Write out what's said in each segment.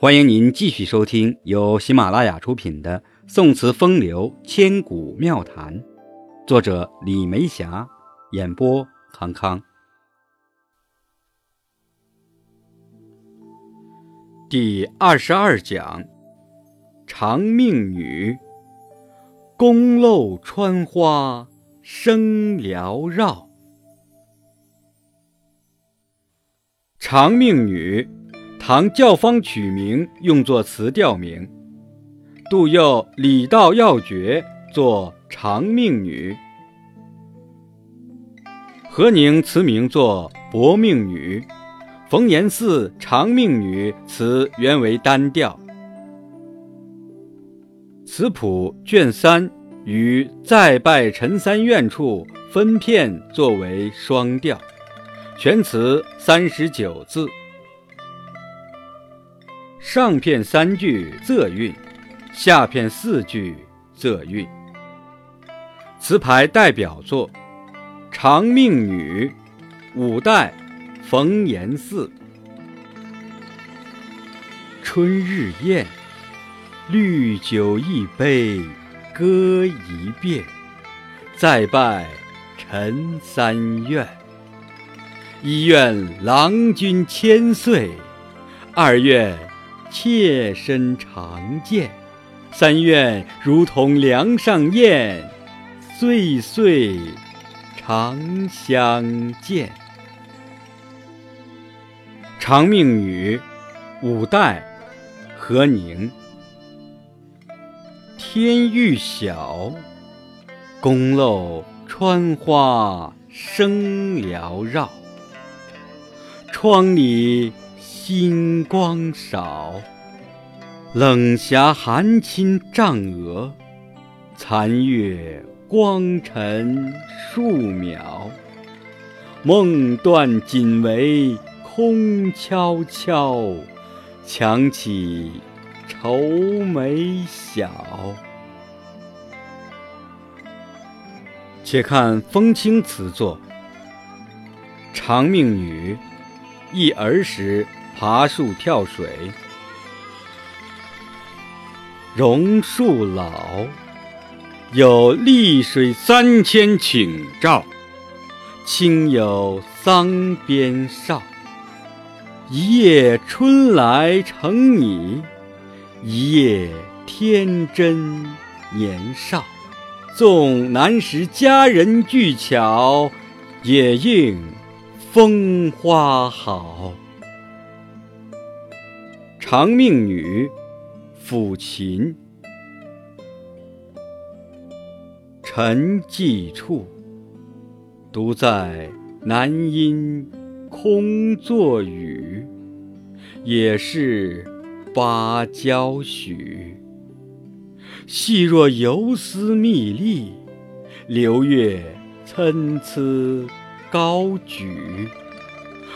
欢迎您继续收听由喜马拉雅出品的《宋词风流千古妙谈》，作者李梅霞，演播康康。第二十二讲：长命女，宫漏穿花声缭绕。长命女。唐教坊取名用作词调名，杜佑《礼道要诀》作长命女，何宁词名作薄命女，冯延巳长命女词原为单调。词谱卷三与再拜陈三愿处分片作为双调，全词三十九字。上片三句仄韵，下片四句仄韵。词牌代表作《长命女》，五代，冯延巳。春日宴，绿酒一杯，歌一遍，再拜陈三愿。一愿郎君千岁，二愿。妾身常见，三愿如同梁上燕，岁岁常相见。长命女，五代，何宁。天欲晓，宫漏穿花声缭绕。窗里。金光少，冷霞寒侵帐额，残月光沉数秒。梦断锦围空悄悄，强起愁眉晓。且看风清词作《长命女》，忆儿时。爬树跳水，榕树老，有丽水三千顷照，亲有桑边少。一夜春来成你，一夜天真年少。纵难识佳人具巧，也应风花好。长命女，抚琴。沉寂处，独在南阴空作雨。也是芭蕉许。细若游丝密粒，流月参差高举。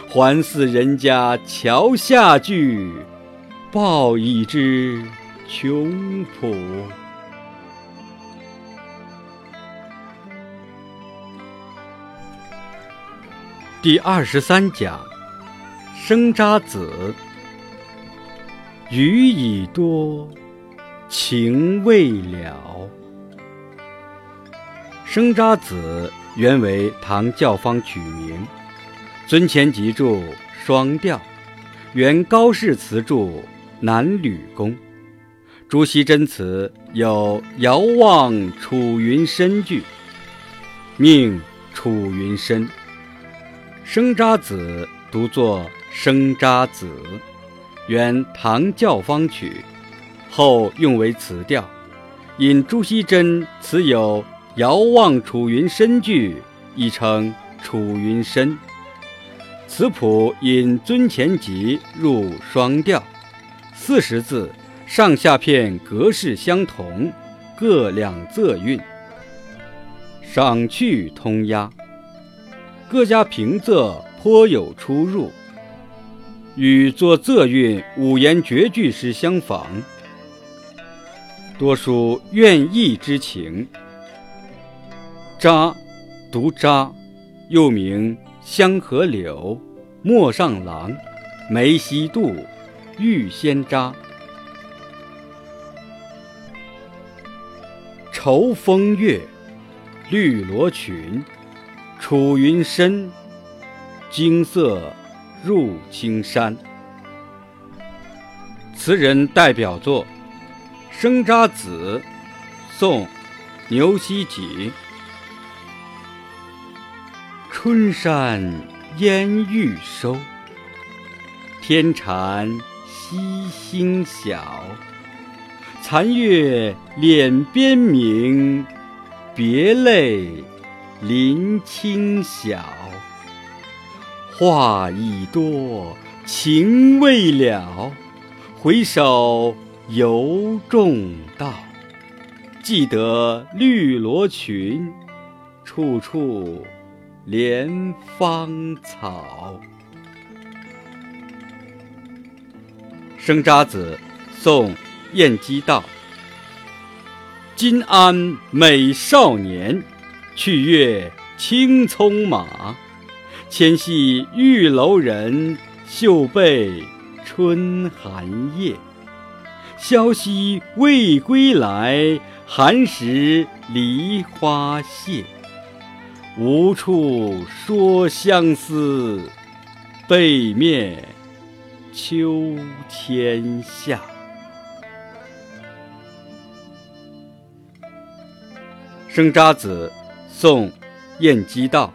还似人家桥下句。报已知穷朴。第二十三讲：生查子。雨已多，情未了。生查子原为唐教坊曲名，尊前集注双调，原高氏词注。南吕公，朱熹真词有“遥望楚云深”句，命楚云深。生查子读作生查子，原唐教坊曲，后用为词调。因朱熹真词有“遥望楚云深”句，亦称楚云深。词谱因尊前集入双调。四十字，上下片格式相同，各两仄韵，赏去通押，各家平仄颇有出入，与作仄韵五言绝句时相仿，多属怨意之情。扎，读扎，又名香河柳、陌上郎、梅溪渡。玉仙扎。愁风月，绿罗裙，楚云深，金色入青山。词人代表作《生查子》，宋·牛希几。春山烟欲收，天蚕惜星晓。残月脸边明，别泪临清晓。话已多，情未了，回首犹重道。记得绿罗裙，处处怜芳草。《生查子》，宋。晏几道，金鞍美少年，去月轻匆马。牵系玉楼人，绣被春寒夜。萧息未归来，寒食梨花谢。无处说相思，背面秋天下。《生查子》宋·晏几道。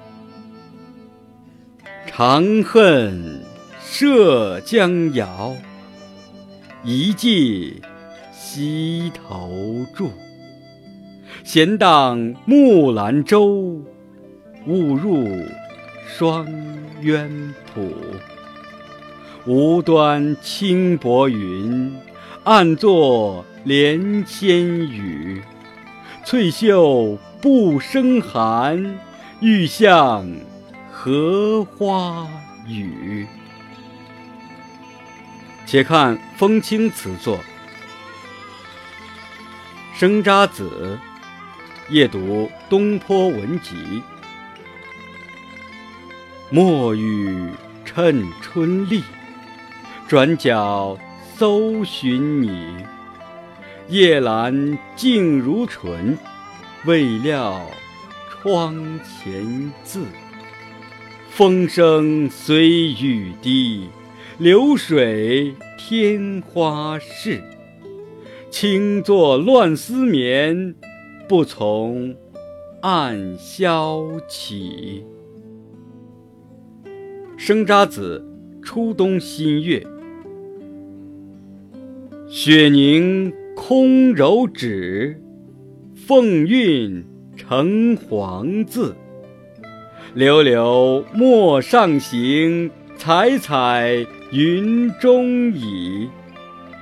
长恨涉江遥，一骑西头住。闲荡木兰舟，误入双渊浦。无端轻薄云，暗作连千雨。翠袖不生寒，欲向荷花语。且看风清词作《生查子》，夜读东坡文集。墨雨趁春丽，转角搜寻你。夜阑静如醇，未料窗前字。风声随雨滴，流水天花事。轻作乱丝绵，不从暗宵起。《生查子·初冬新月》，雪凝。空柔指，凤韵成黄字。流流陌上行，采采云中蚁。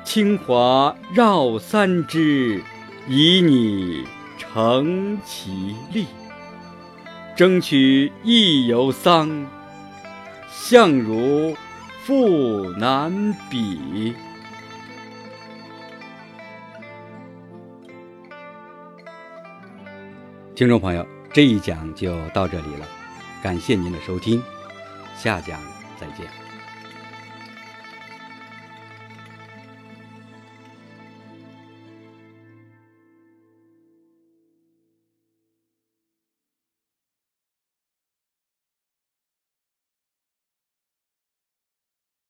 清华绕三枝，以你成其丽。争取亦犹桑，相如复难比。听众朋友，这一讲就到这里了，感谢您的收听，下讲再见。